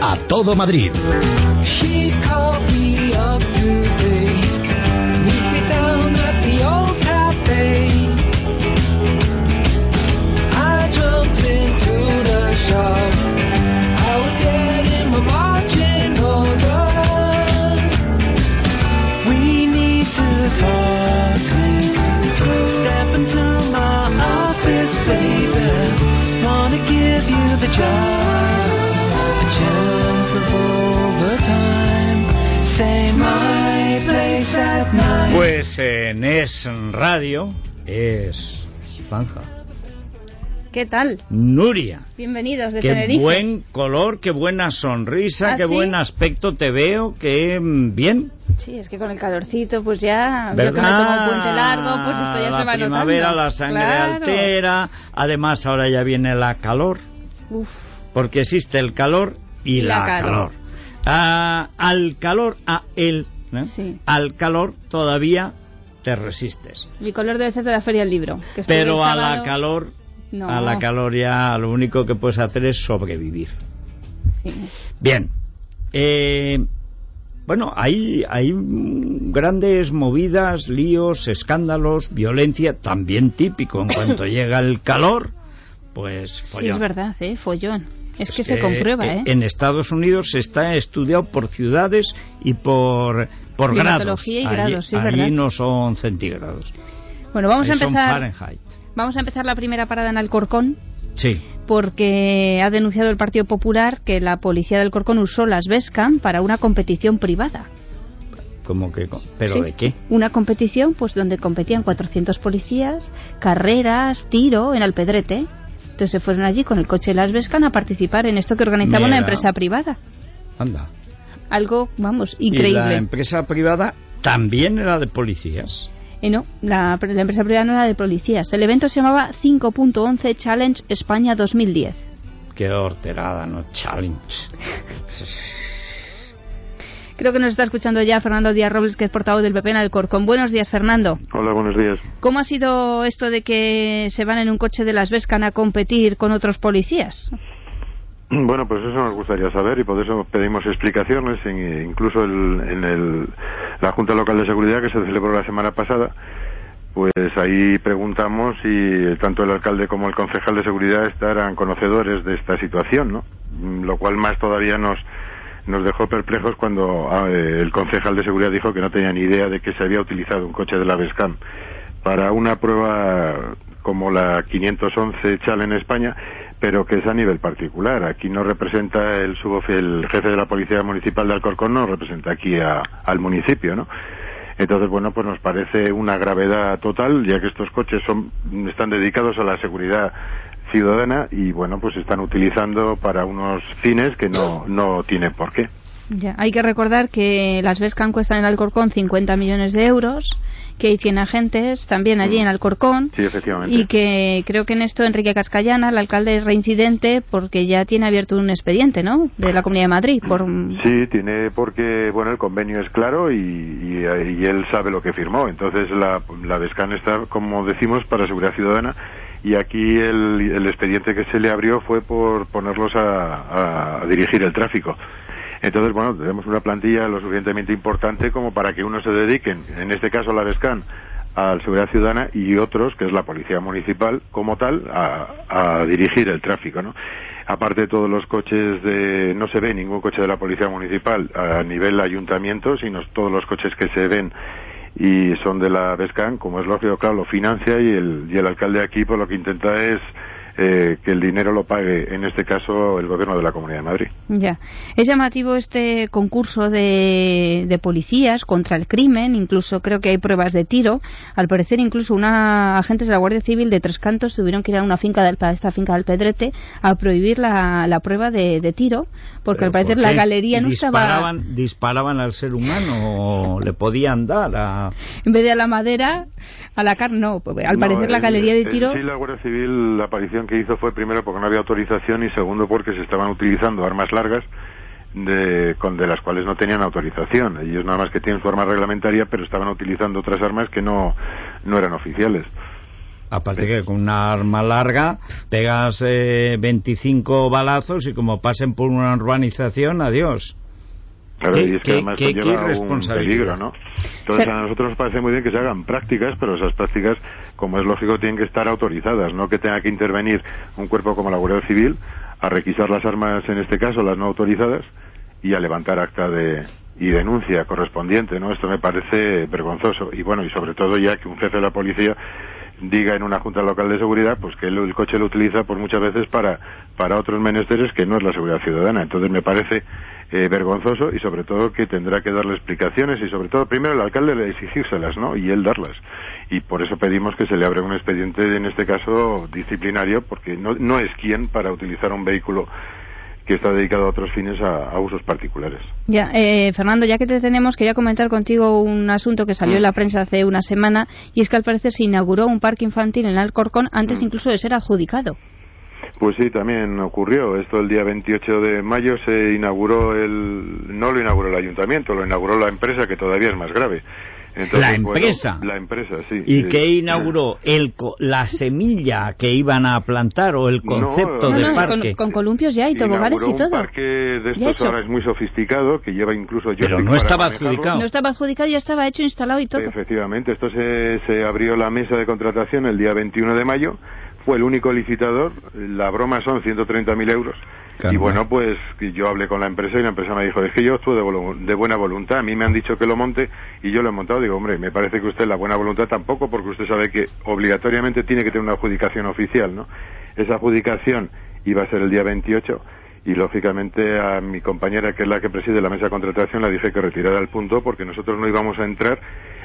A todo Madrid. Pues en Es Radio es Zanja. ¿Qué tal? Nuria. Bienvenidos de qué Tenerife. buen color, qué buena sonrisa, ¿Ah, qué sí? buen aspecto te veo, qué mm, bien. Sí, es que con el calorcito, pues ya, yo que me ¿Verdad? tomo un puente largo, pues esto ya la se va primavera, notando. la sangre Claro. altera, además ahora ya viene la calor, Uf, porque existe el calor y, Y la calor. calor. Ah, al calor, a el, ¿eh? Sí. al calor todavía te resistes. mi color debe ser de la Feria del Libro. que Pero a la calor, No. a la calor ya lo único que puedes hacer es sobrevivir. Sí. Bien. Eh, bueno, hay, hay grandes movidas, líos, escándalos, violencia, también típico en cuanto llega el calor, pues Sí, follón. es verdad, ¿eh? Follón. Es que Eh, se comprueba, eh, ¿eh? En Estados Unidos está estudiado por ciudades y por, por grados. Y Allí- grados, sí, allí no son centígrados. Bueno, vamos a son empezar. Fahrenheit. Vamos a empezar la primera parada en Alcorcón. Sí. porque ha denunciado el Partido Popular que la policía del Corcón usó las Vescam para una competición privada. Como que, ¿Pero Sí, de qué? Una competición pues donde competían 400 policías, carreras, tiro en Alpedrete. Entonces se fueron allí con el coche de las Vescam a participar en esto que organizaba una empresa privada. Anda. Algo, vamos, Y la increíble. empresa privada también era de policías. Eh, no, la, la empresa privada no era de policías. El evento se llamaba 5.11 Challenge España 2010. Qué horterada, ¿no? Challenge. Creo que nos está escuchando ya Fernando Díaz Robles, que es portavoz del PP en Alcorcón. Buenos días, Fernando. Hola, buenos días. ¿Cómo ha sido esto de que se van en un coche de las Vescan a competir con otros policías? Bueno, pues eso nos gustaría saber y por eso pedimos explicaciones. En- incluso el- en el- la Junta Local de Seguridad que se celebró la semana pasada, pues ahí preguntamos si tanto el alcalde como el concejal de seguridad estarán conocedores de esta situación, ¿no? Lo cual más todavía nos nos dejó perplejos cuando ah, eh, el concejal de seguridad dijo que no tenía ni idea de que se había utilizado un coche de la Vescam para una prueba como la 511 Chal en España, pero que es a nivel particular. Aquí no representa el, subof- el jefe de la Policía Municipal de Alcorcón, no representa aquí al municipio, ¿no? Entonces, bueno, pues nos parece una gravedad total, ya que estos coches son, están dedicados a la seguridad ciudadana y, bueno, pues están utilizando para unos fines que no, no tienen por qué. Ya, hay que recordar que las Vescan cuestan en Alcorcón 50 millones de euros, que hay 100 agentes también allí en Alcorcón. Sí, efectivamente. Y que creo que en esto Enrique Cascallana, el alcalde, es reincidente porque ya tiene abierto un expediente, ¿no? De la Comunidad de Madrid. Por... Sí, tiene porque, bueno, el convenio es claro y, y- y él sabe lo que firmó. Entonces la, la Vescan está, como decimos, para seguridad ciudadana y aquí el, expediente que se le abrió fue por ponerlos a, a dirigir el tráfico. Entonces, bueno, tenemos una plantilla lo suficientemente importante como para que unos se dediquen, en este caso la Vescan, a la seguridad ciudadana y otros, que es la policía municipal como tal, a, a dirigir el tráfico, ¿no? Aparte de todos los coches de, no se ve ningún coche de la policía municipal a nivel ayuntamiento, sino todos los coches que se ven y son de la Vescan, como es lógico, claro, lo financia y el, y el alcalde aquí pues lo que intenta es eh, que el dinero lo pague, en este caso, el gobierno de la Comunidad de Madrid. Ya. Es llamativo este concurso de, de policías contra el crimen, incluso creo que hay pruebas de tiro. Al parecer, incluso una agentes de la Guardia Civil de Tres Cantos tuvieron que ir a una finca del, a esta finca del Pedrete a prohibir la, la prueba de, de tiro, porque ¿Pero al parecer por la galería no estaba. ¿Disparaban, ¿Disparaban al ser humano o le podían dar a...? En vez de a la madera, a la carne, no. Al No, parecer la galería de tiro. Sí, la Guardia Civil, la aparición que hizo fue primero porque no había autorización y segundo porque se estaban utilizando armas largas de, con, de las cuales no tenían autorización. Ellos nada más que tienen su arma reglamentaria, pero estaban utilizando otras armas que no, no eran oficiales. Aparte que con una arma larga pegas eh, 25 balazos y como pasen por una urbanización, adiós. Claro, y es que además qué, lleva un peligro, ¿no? Entonces a nosotros nos parece muy bien que se hagan prácticas, pero esas prácticas, como es lógico, tienen que estar autorizadas, no que tenga que intervenir un cuerpo como la Guardia Civil a requisar las armas, en este caso las no autorizadas, y a levantar acta de y denuncia correspondiente, ¿no? Esto me parece vergonzoso y bueno, y sobre todo ya que un jefe de la policía diga en una junta local de seguridad pues que el, coche lo utiliza pues muchas veces para para otros menesteres que no es la seguridad ciudadana. Entonces me parece eh, vergonzoso y sobre todo que tendrá que darle explicaciones y sobre todo primero el alcalde le exigírselas, ¿no? Y él darlas. Y por eso pedimos que se le abra un expediente, en este caso disciplinario, porque no, no es quien para utilizar un vehículo que está dedicado a otros fines a, usos particulares. Ya, eh, Fernando, ya que te tenemos, quería comentar contigo un asunto que salió en la mm. prensa hace una semana y es que al parecer se inauguró un parque infantil en Alcorcón antes mm. incluso de ser adjudicado. Pues sí, también ocurrió. Esto el día 28 de mayo se inauguró el... no lo inauguró el ayuntamiento, lo inauguró la empresa, que todavía es más grave la empresa. la empresa, sí. ¿Y qué inauguró? El, ¿La semilla que iban a plantar o el concepto de parque? Con, columpios ya y toboganes y todo. un parque de estos ahora es muy sofisticado, que lleva incluso... Pero no estaba adjudicado. No estaba adjudicado, ya estaba hecho, instalado y todo. Efectivamente, esto se, se abrió la mesa de contratación el día 21 de mayo, fue el único licitador, la broma son 130.000 euros y bueno, pues yo hablé con la empresa y la empresa me dijo, es que yo estuve de, buena voluntad, a mí me han dicho que lo monte y yo lo he montado. Digo, hombre, me parece que usted la buena voluntad tampoco, porque usted sabe que obligatoriamente tiene que tener una adjudicación oficial, ¿no? Esa adjudicación iba a ser el día 28 y lógicamente a mi compañera, que es la que preside la mesa de contratación, la dije que retirara el punto porque nosotros no íbamos a entrar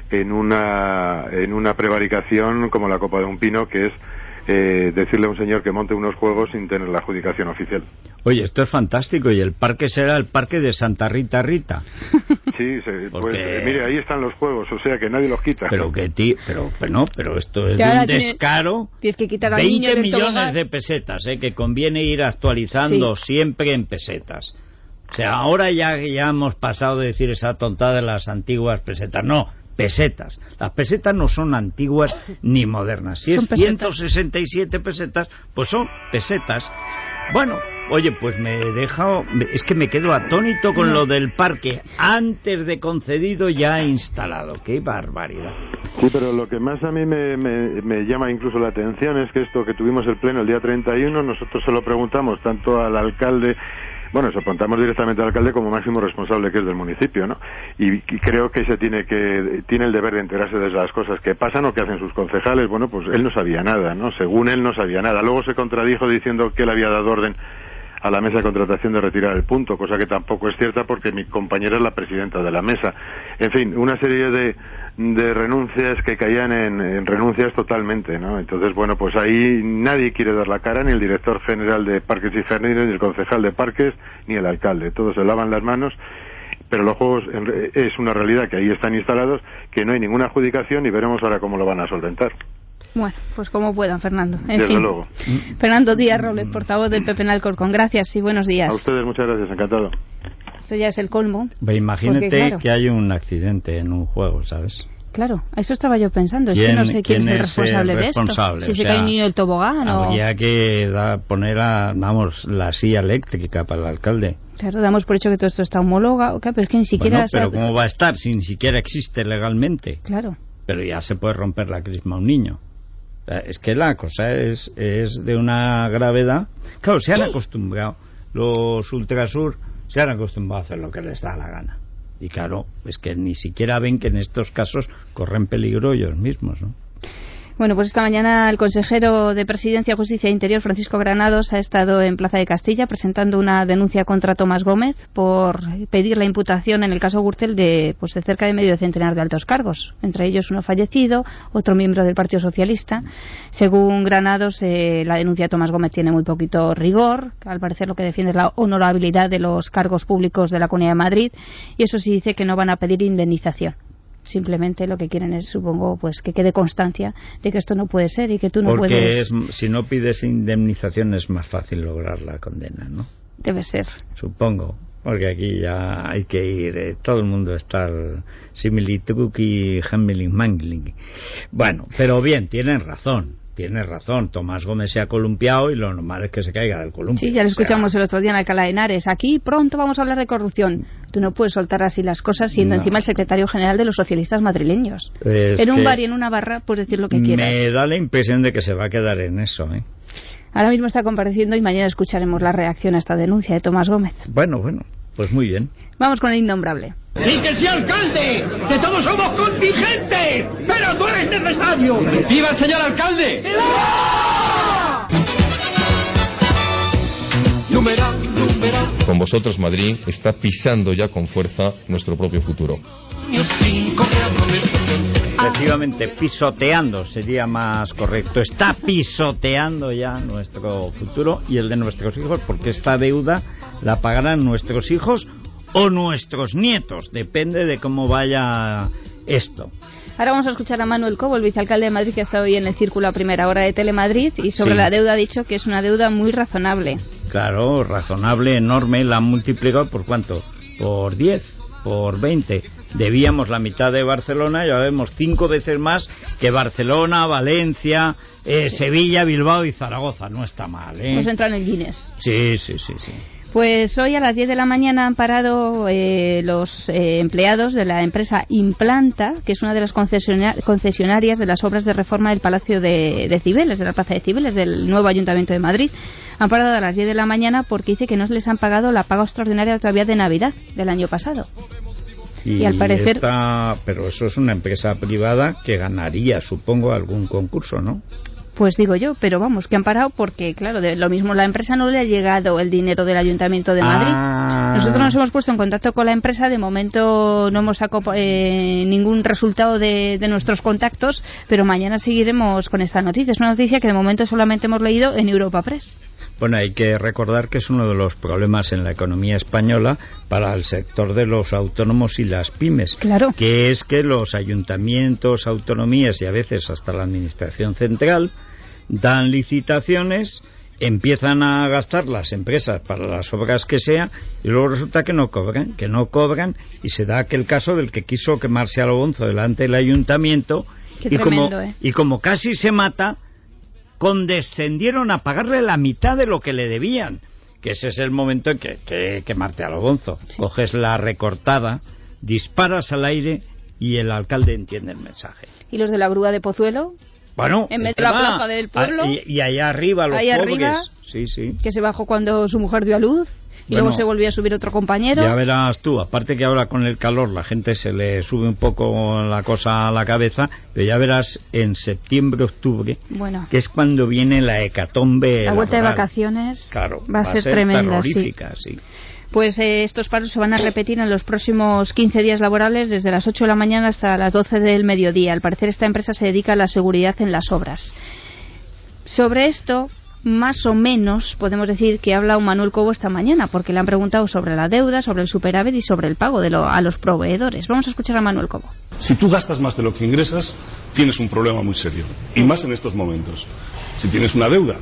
en una, en una prevaricación como la copa de un pino, que es eh, decirle a un señor que monte unos juegos sin tener la adjudicación oficial. Oye, esto es fantástico y el parque será el parque de Santa Rita Rita. Sí, pues mire, ahí están los juegos, o sea que nadie los quita. Pero que ti, pero, no, pero esto es de un descaro. Tienes que quitar 20 millones de pesetas, eh, que conviene ir actualizando siempre en pesetas. O sea, ahora ya, ya hemos pasado de decir esa tontada de las antiguas pesetas. No, pesetas. Las pesetas no son antiguas ni modernas. Si es 167 pesetas, pues son pesetas. Bueno, oye, pues me he dejado, es que me quedo atónito con lo del parque antes de concedido ya instalado. ¡Qué barbaridad! Sí, pero lo que más a mí me, me, llama incluso la atención es que esto que tuvimos el pleno el día 31, nosotros se lo preguntamos tanto al alcalde bueno, eso apuntamos directamente al alcalde como máximo responsable que es del municipio, ¿no? Y, creo que se tiene que tiene el deber de enterarse de las cosas que pasan o que hacen sus concejales. Bueno, pues él no sabía nada, ¿no? Según él no sabía nada. Luego se contradijo diciendo que él había dado orden a la mesa de contratación de retirar el punto, cosa que tampoco es cierta porque mi compañera es la presidenta de la mesa. En fin, una serie de, renuncias que caían en, renuncias totalmente, ¿no? Entonces, bueno, pues ahí nadie quiere dar la cara, ni el director general de Parques y Jardines, ni el concejal de Parques, ni el alcalde. Todos se lavan las manos pero los juegos es una realidad que ahí están instalados, que no hay ninguna adjudicación y veremos ahora cómo lo van a solventar. Bueno, pues como puedan, Fernando. En fin. Fernando Díaz Robles, portavoz del PP en Alcorcón. Gracias y buenos días. A ustedes muchas gracias, encantado. Esto ya es el colmo. imagínate que hay un accidente en un juego, ¿sabes? Claro, eso estaba yo pensando. Es que no sé quién, es el responsable, de esto. Si se cae un niño del tobogán o... Habría que poner, a, vamos, la silla eléctrica para el alcalde. Claro, damos por hecho que todo esto está homologado, pero es que ni siquiera... pero ¿cómo va a estar si ni siquiera existe legalmente? Claro. Pero ya se puede romper la crisma a un niño. Es que la cosa es, es de una gravedad. Claro, se han acostumbrado, los Ultrasur se han acostumbrado a hacer lo que les da la gana. Y claro, es que ni siquiera ven que en estos casos corren peligro ellos mismos, ¿no? Bueno, pues esta mañana el consejero de Presidencia, Justicia e Interior, Francisco Granados, ha estado en Plaza de Castilla presentando una denuncia contra Tomás Gómez por pedir la imputación en el caso Gürtel de, pues, de cerca de medio centenar de altos cargos, entre ellos uno fallecido, otro miembro del Partido Socialista. Según Granados, eh, la denuncia de Tomás Gómez tiene muy poquito rigor, al parecer lo que defiende es la honorabilidad de los cargos públicos de la Comunidad de Madrid, y eso sí dice que no van a pedir indemnización simplemente lo que quieren es, supongo, pues que quede constancia de que esto no puede ser y que tú no puedes... Porque si no pides indemnización es más fácil lograr la condena, ¿no? Debe ser. Supongo, porque aquí ya hay que ir, eh, todo el mundo está similitud y handling mangling. Bueno, pero bien, tienen razón. Tiene razón. Tomás Gómez se ha columpiado y lo normal es que se caiga del columpio. Sí, ya lo escuchamos el otro día en Alcalá de Henares. Aquí pronto vamos a hablar de corrupción. Tú no puedes soltar así las cosas siendo encima el secretario general de los socialistas madrileños. en un bar y en una barra puedes decir lo que quieras. Me da la impresión de que se va a quedar en eso, ¿eh? Ahora mismo está compareciendo y mañana escucharemos la reacción a esta denuncia de Tomás Gómez. Bueno, bueno, pues muy bien. Vamos con el innombrable. ¡Y que sea alcalde! ¡Que todos somos contingentes! ¡Pero tú eres necesario! ¡Viva el señor alcalde! Con vosotros Madrid está pisando ya con fuerza nuestro propio futuro. Efectivamente, pisoteando sería más correcto. Está pisoteando ya nuestro futuro y el de nuestros hijos, porque esta deuda la pagarán nuestros hijos o nuestros nietos, depende de cómo vaya esto. Ahora vamos a escuchar a Manuel Cobo, el vicealcalde de Madrid, que ha estado hoy en el círculo a primera hora de Telemadrid, y sobre la deuda ha dicho que es una deuda muy razonable. Claro, razonable, enorme, la han multiplicado por cuánto? Por 10, por 20 debíamos la mitad de Barcelona, ya vemos cinco veces más que Barcelona, Valencia, eh, Sevilla, Bilbao y Zaragoza. No está mal, ¿eh? Nos entran en el Guinness. Sí, sí, sí, sí. Pues hoy a las 10 de la mañana han parado eh, los eh, empleados de la empresa Implanta, que es una de las concesionarias de las obras de reforma del Palacio de, de, Cibeles, de la Plaza de Cibeles, del nuevo Ayuntamiento de Madrid. Han parado a las 10 de la mañana porque dice que no les han pagado la paga extraordinaria todavía de Navidad del año pasado. Y, al parecer. pero eso es una empresa privada que ganaría, supongo, algún concurso, ¿no? Pues digo yo, pero vamos, que han parado porque, claro, de lo mismo la empresa no le ha llegado el dinero del Ayuntamiento de Madrid. Ah. Nosotros nos hemos puesto en contacto con la empresa, de momento no hemos sacado eh, ningún resultado de, de, nuestros contactos, pero mañana seguiremos con esta noticia. Es una noticia que de momento solamente hemos leído en Europa Press. Bueno, hay que recordar que es uno de los problemas en la economía española para el sector de los autónomos y las pymes. Claro. Que es que los ayuntamientos, autonomías y a veces hasta la administración central dan licitaciones empiezan a gastar las empresas para las obras que sea y luego resulta que no cobran, que no cobran y se da aquel caso del que quiso quemarse a Bonzo delante del ayuntamiento y, como, ¿eh? y como casi se mata, condescendieron a pagarle la mitad de lo que le debían. Que ese es el momento en que, que, que Marte Alonso. Coges la recortada, disparas al aire y el alcalde entiende el mensaje. ¿Y los de la grúa de Pozuelo? Bueno, en vez de la plaza del pueblo. y, y, allá arriba, los ahí pobres. Arriba, sí, sí. Que se bajó cuando su mujer dio a luz. Y Bueno, luego se volvió a subir otro compañero. Ya verás tú, aparte que ahora con el calor la gente se le sube un poco la cosa a la cabeza, pero ya verás en septiembre, octubre, Bueno, que es cuando viene la hecatombe. la vuelta de vacaciones Claro, va a ser tremenda, sí. terrorífica, sí. Pues eh, estos paros se van a repetir en los próximos 15 días laborables, desde las 8 de la mañana hasta las 12 del mediodía. Al parecer, esta empresa se dedica a la seguridad en las obras. Sobre esto, más o menos, podemos decir que ha hablado Manuel Cobo esta mañana, porque le han preguntado sobre la deuda, sobre el superávit y sobre el pago de lo- a los proveedores. Vamos a escuchar a Manuel Cobo. Si tú gastas más de lo que ingresas, tienes un problema muy serio. Y más en estos momentos. Si tienes una deuda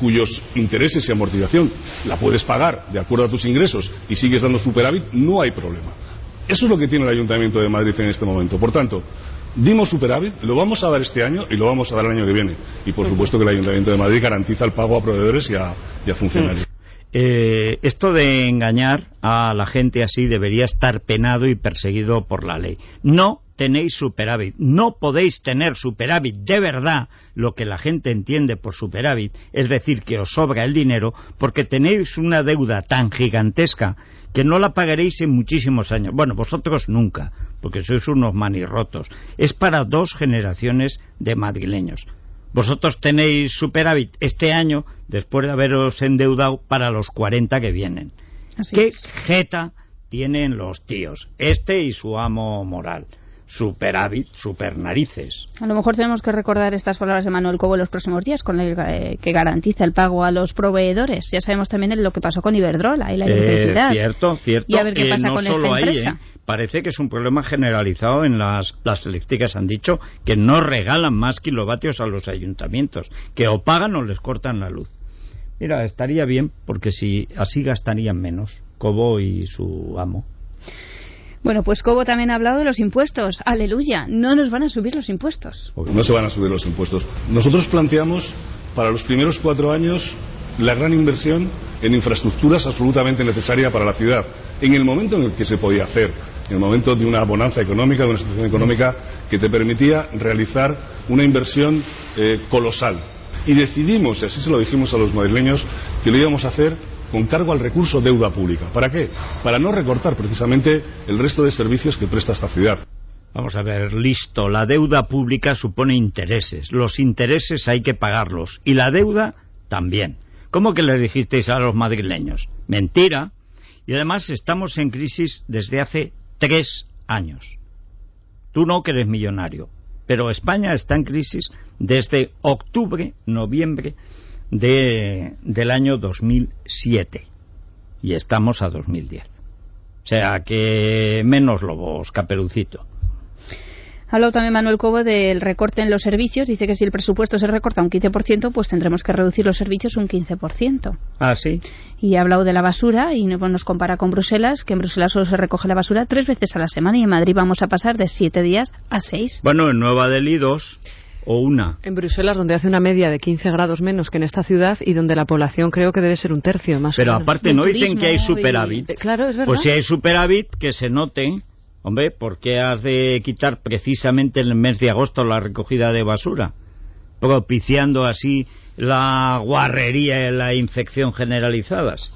cuyos intereses y amortización la puedes pagar de acuerdo a tus ingresos y sigues dando superávit, no hay problema. Eso es lo que tiene el Ayuntamiento de Madrid en este momento. Por tanto, dimos superávit, lo vamos a dar este año y lo vamos a dar el año que viene. Y por supuesto que el Ayuntamiento de Madrid garantiza el pago a proveedores y a, y a funcionarios. Eh, esto de engañar a la gente así debería estar penado y perseguido por la ley. No tenéis superávit, no podéis tener superávit de verdad, lo que la gente entiende por superávit, es decir, que os sobra el dinero, porque tenéis una deuda tan gigantesca que no la pagaréis en muchísimos años. Bueno, vosotros nunca, porque sois unos manirrotos. Es para dos generaciones de madrileños. Vosotros tenéis superávit este año después de haberos endeudado para los 40 que vienen. Así ¿Qué es. jeta tienen los tíos? Este y su amo moral. Superávit, supernarices. A lo mejor tenemos que recordar estas palabras de Manuel Cobo en los próximos días, con el eh, que garantiza el pago a los proveedores. Ya sabemos también lo que pasó con Iberdrola y la Eh, electricidad. cierto, cierto. Y a ver qué Eh, pasa no con solo esta ahí, empresa. ¿eh? Parece que es un problema generalizado en las, las eléctricas. Han dicho que no regalan más kilovatios a los ayuntamientos, que o pagan o les cortan la luz. Mira, estaría bien, porque si así gastarían menos, Cobo y su amo. Bueno, pues Cobo también ha hablado de los impuestos. Aleluya, no nos van a subir los impuestos. No se van a subir los impuestos. Nosotros planteamos para los primeros cuatro años la gran inversión en infraestructuras absolutamente necesaria para la ciudad, en el momento en el que se podía hacer, en el momento de una bonanza económica, de una situación económica que te permitía realizar una inversión eh, colosal. Y decidimos, y así se lo dijimos a los madrileños, que lo íbamos a hacer con cargo al recurso deuda pública. ¿Para qué? Para no recortar precisamente el resto de servicios que presta esta ciudad. Vamos a ver, listo, la deuda pública supone intereses. Los intereses hay que pagarlos. Y la deuda también. ¿Cómo que le dijisteis a los madrileños? Mentira. Y además estamos en crisis desde hace tres años. Tú no que eres millonario, pero España está en crisis desde octubre, noviembre de, del año 2007 y estamos a 2010. O sea que menos lobos, caperucito. Habló también Manuel Cobo del recorte en los servicios. Dice que si el presupuesto se recorta un 15%, pues tendremos que reducir los servicios un 15%. Ah, sí. Y ha hablado de la basura y nos compara con Bruselas, que en Bruselas solo se recoge la basura tres veces a la semana y en Madrid vamos a pasar de siete días a seis. Bueno, en Nueva Delhi dos o una. En Bruselas, donde hace una media de 15 grados menos que en esta ciudad y donde la población creo que debe ser un tercio más Pero o menos. aparte, ¿no dicen que hay superávit? Eh, Claro, es verdad. Pues si hay superávit, que se note. Hombre, ¿por qué has de quitar precisamente en el mes de agosto la recogida de basura? Propiciando así la guarrería y la infección generalizadas.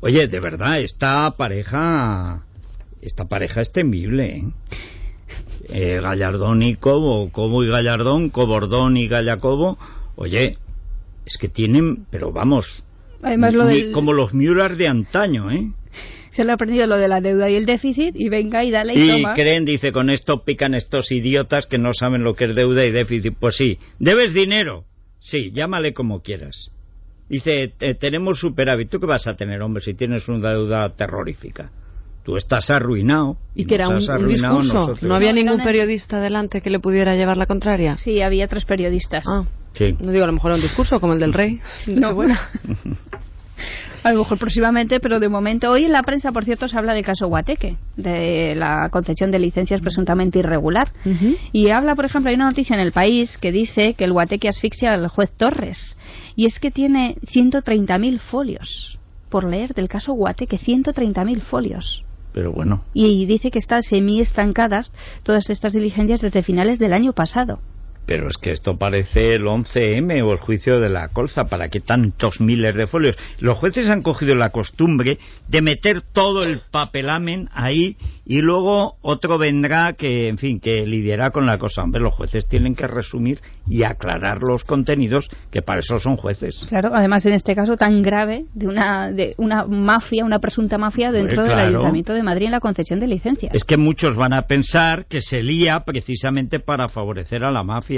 Oye, de verdad, esta pareja... Esta pareja es temible, ¿eh? Eh, Gallardón y Cobo, Cobo y Gallardón, Cobordón y Gallacobo, oye, es que tienen, pero vamos, Además, lo del- como los Müller de antaño, ¿eh? Se le ha aprendido lo de la deuda y el déficit y venga y dale y, Y toma. creen, dice, con esto pican estos idiotas que no saben lo que es deuda y déficit. Pues sí, ¿debes dinero? Sí, llámale como quieras. Dice, "Te- tenemos superávit. ¿Tú qué vas a tener, hombre, si tienes una deuda terrorífica? Tú estás arruinado. y que era un, discurso. nosotros. No había No, ningún periodista delante que le pudiera llevar la contraria. Sí, había tres periodistas. Ah, Sí. no digo, a lo mejor era un discurso como el del rey. No. Nochebuena. A lo mejor próximamente, pero de momento. Hoy en la prensa, por cierto, se habla del caso Guateque, de la concesión de licencias presuntamente irregular. Y habla, por ejemplo, hay una noticia en el país que dice que el Guateque asfixia al juez Torres. Y es que tiene 130.000 folios por leer del caso Guateque, 130.000 folios. Pero bueno, Y dice que están semi-estancadas todas estas diligencias desde finales del año pasado. Pero es que esto parece el 11M o el juicio de la colza. ¿Para qué tantos miles de folios? Los jueces han cogido la costumbre de meter todo el papelamen ahí y luego otro vendrá que, en fin, que lidiará con la cosa. Hombre, los jueces tienen que resumir y aclarar los contenidos, que para eso son jueces. Claro, además en este caso tan grave de una, de una mafia, una presunta mafia dentro Pues del. Ayuntamiento de Madrid en la concesión de licencias. Es que muchos van a pensar que se lía precisamente para favorecer a la mafia.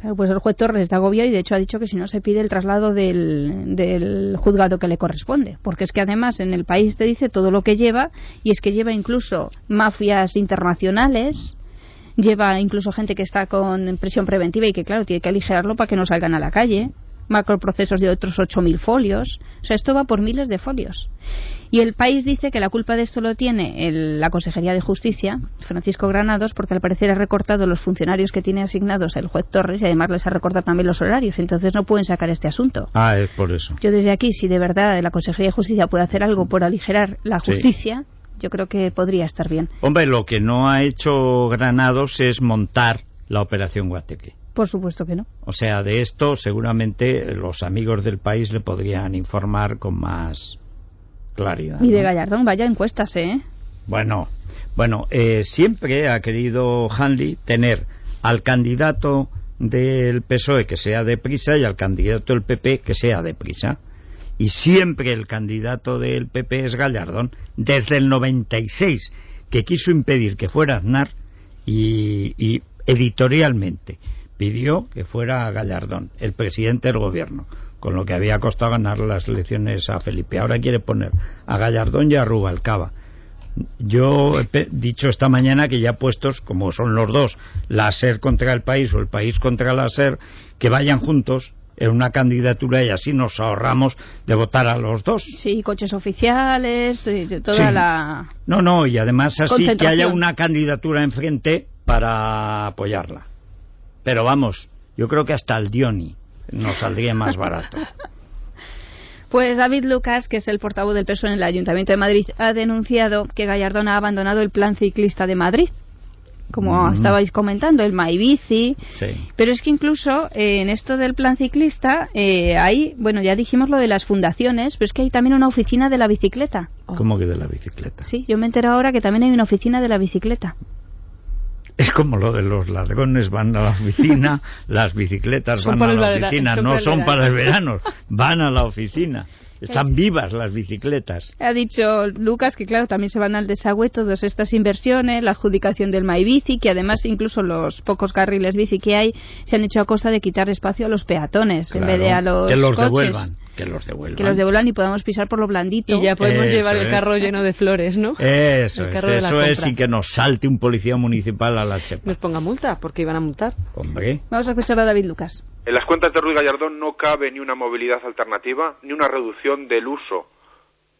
Claro, pues el juez Torres está agobiado y de hecho ha dicho que si no se pide el traslado del, del juzgado que le corresponde. Porque es que además en el país te dice todo lo que lleva y es que lleva incluso mafias internacionales, lleva incluso gente que está con prisión preventiva y que claro tiene que aligerarlo para que no salgan a la calle. Macroprocesos de otros 8.000 folios. O sea, esto va por miles de folios. Y el país dice que la culpa de esto lo tiene el- la Consejería de Justicia, Francisco Granados, porque al parecer ha recortado los funcionarios que tiene asignados el juez Torres y además les ha recortado también los horarios. Entonces no pueden sacar este asunto. Ah, es por eso. Yo desde aquí, si de verdad la Consejería de Justicia puede hacer algo por aligerar la Sí. justicia, yo creo que podría estar bien. Hombre, lo que no ha hecho Granados es montar la operación Guateque. Por supuesto que no. O sea, de esto seguramente los amigos del país le podrían informar con más claridad. Y de ¿no? Gallardón, vaya encuestas, ¿eh? Bueno, bueno, eh, siempre ha querido Hanley tener al candidato del PSOE que sea deprisa y al candidato del PP que sea deprisa. Y siempre el candidato del PP es Gallardón, desde el 96, que quiso impedir que fuera Aznar y, y editorialmente pidió que fuera Gallardón, el presidente del gobierno, con lo que había costado ganar las elecciones a Felipe. Ahora quiere poner a Gallardón y a Rubalcaba. Yo he dicho esta mañana que ya puestos, como son los dos, la SER contra el país o el país contra la SER, que vayan juntos en una candidatura y así nos ahorramos de votar a los dos. Sí, coches oficiales, eh, toda Sí. la... No, no, y además así que haya una candidatura enfrente para apoyarla. Pero vamos, yo creo que hasta el Dioni nos saldría más barato. Pues David Lucas, que es el portavoz del PSOE en el Ayuntamiento de Madrid, ha denunciado que Gallardón ha abandonado el plan ciclista de Madrid. Como Mm. estabais comentando, el MyBici. Sí. Pero es que incluso eh, en esto del plan ciclista eh, hay, bueno, ya dijimos lo de las fundaciones, pero es que hay también una oficina de la bicicleta. ¿Cómo que de la bicicleta? Sí, yo me entero ahora que también hay una oficina de la bicicleta. Es como lo de los ladrones van a la oficina, las bicicletas van a la oficina, no son para el verano, van a la oficina. Están vivas las bicicletas. Ha dicho Lucas que, claro, también se van al desagüe todas estas inversiones, la adjudicación del MyBici, que además incluso los pocos carriles bici que hay se han hecho a costa de quitar espacio a los peatones en Claro, vez de a los que los coches. devuelvan, que los devuelvan. Que los devuelvan y podamos pisar por lo blandito. Y ya podemos Eso llevar el es. carro lleno de flores, ¿no? Eso El es, eso es, y que nos salte un policía municipal a la chepa. Nos ponga multa, porque iban a multar. Hombre, Vamos a escuchar a David Lucas. En las cuentas de Ruiz Gallardón no cabe ni una movilidad alternativa ni una reducción del uso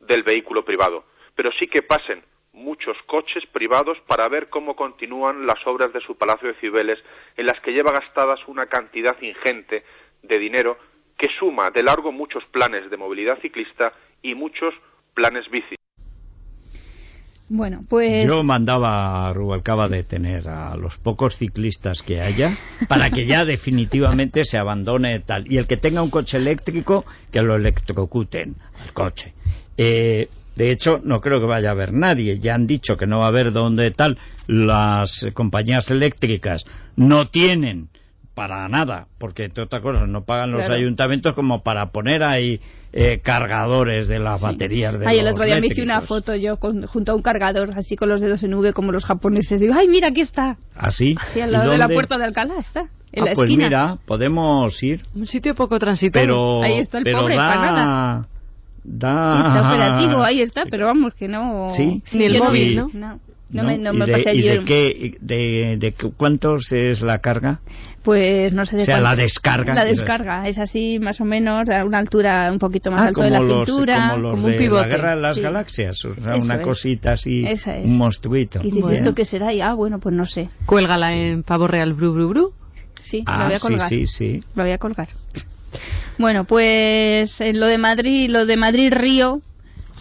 del vehículo privado, pero sí que pasen muchos coches privados para ver cómo continúan las obras de su Palacio de Cibeles, en las que lleva gastadas una cantidad ingente de dinero que suma de largo muchos planes de movilidad ciclista y muchos planes bici. Bueno, pues yo mandaba a Rubalcaba detener a los pocos ciclistas que haya para que ya definitivamente se abandone tal. Y el que tenga un coche eléctrico, que lo electrocuten al coche. Eh, de hecho, no creo que vaya a haber nadie. Ya han dicho que no va a haber donde tal. Las compañías eléctricas no tienen para nada, porque entre otras cosas no pagan los Claro. ayuntamientos como para poner ahí eh, cargadores de las baterías de Ay, el los otro día me hice una eléctricos. foto yo con- junto a un cargador, así con los dedos en V como los japoneses. Digo, ay, mira, aquí está. ¿Así? Sí, al ¿Y lado de la puerta de Alcalá está, en Ah, la pues esquina. mira, podemos ir, Un sitio poco transitado. pero Ahí está el pero pobre, da, para nada. da- Sí, está operativo, ahí está, pero vamos, que no... Sí, Ni el móvil, no, ¿no? No, no ¿no? me, no ¿Y me de, pasé y de qué, de, de cuántos es la carga? Pues no sé de O sea, cuánto. la descarga, La descarga, es así más o menos, a una altura un poquito más Ah, alto de la los, cintura. como los como un de pivote. la guerra de las Sí. galaxias, o sea, Eso una es. cosita así, es. un monstruito. Y dices, Bueno. ¿esto qué será? Y, ah, bueno, pues no sé. Cuélgala en pavo real bru bru bru. Sí, lo Ah, voy a sí, colgar. sí, sí. Lo voy a colgar. Bueno, pues en lo de Madrid, lo de Madrid Río,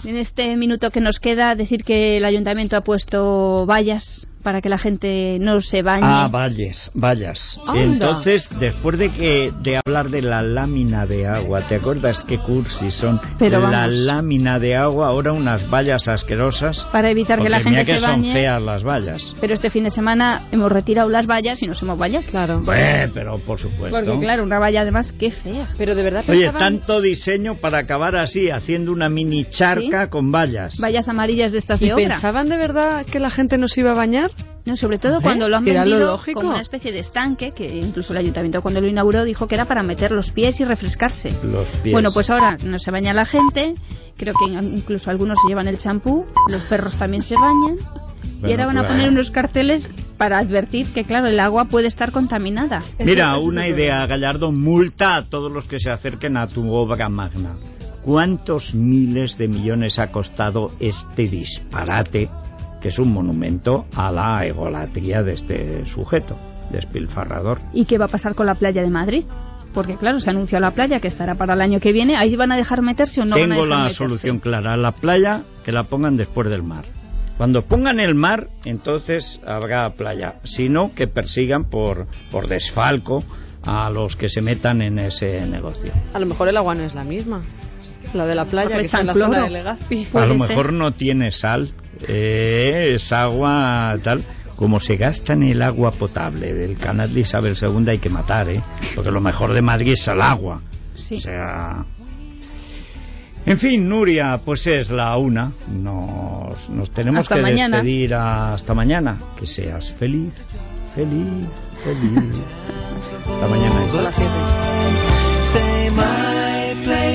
en este minuto que nos queda, decir que el ayuntamiento ha puesto vallas para que la gente no se bañe. Ah, valles, vallas. Anda. Entonces, después de que de hablar de la lámina de agua, ¿te acuerdas qué cursi son? Pero la vamos. lámina de agua, ahora unas vallas asquerosas. para evitar que la gente mira que se son bañe. feas las vallas. Pero este fin de semana hemos retirado las vallas y nos hemos bañado. Claro. Eh, pero por supuesto. Porque claro, una valla además, qué fea. Pero de verdad Oye, pensaban... tanto diseño para acabar así, haciendo una mini charca con vallas. Vallas amarillas de estas ¿Y de obra. pensaban de verdad que la gente nos iba a bañar? No, sobre todo cuando lo han lo vendido lógico. como una especie de estanque, que incluso el ayuntamiento cuando lo inauguró dijo que era para meter los pies y refrescarse. Los pies. Bueno, pues ahora no se baña la gente, creo que incluso algunos se llevan el champú, los perros también se bañan, y Bueno, ahora van a poner unos carteles para advertir que, claro, el agua puede estar contaminada. Mira, una idea, Gallardo, multa a todos los que se acerquen a tu obra magna. ¿Cuántos miles de millones ha costado este disparate, que es un monumento a la egolatría de este sujeto, despilfarrador? ¿Y qué va a pasar con la playa de Madrid? Porque, claro, se anunció la playa que estará para el año que viene. ¿Ahí van a dejar meterse o no van a Tengo dejar la meterse? solución clara. La playa, que la pongan después del mar. Cuando pongan el mar, entonces habrá playa. Si no, que persigan por, por desfalco a los que se metan en ese negocio. A lo mejor el agua no es la misma. La de la playa, que está en la echan zona cloro. de Legazpi. a lo ser. mejor no tiene sal, eh, es agua tal. Como se gasta en el agua potable del canal de Isabel II hay que matar, ¿eh? Porque lo mejor de Madrid es el agua. Sí. O sea... En fin, Nuria, pues es la una. Nos, nos tenemos Hasta que mañana. despedir hasta mañana. Que seas feliz, feliz, feliz. hasta mañana. Son las siete.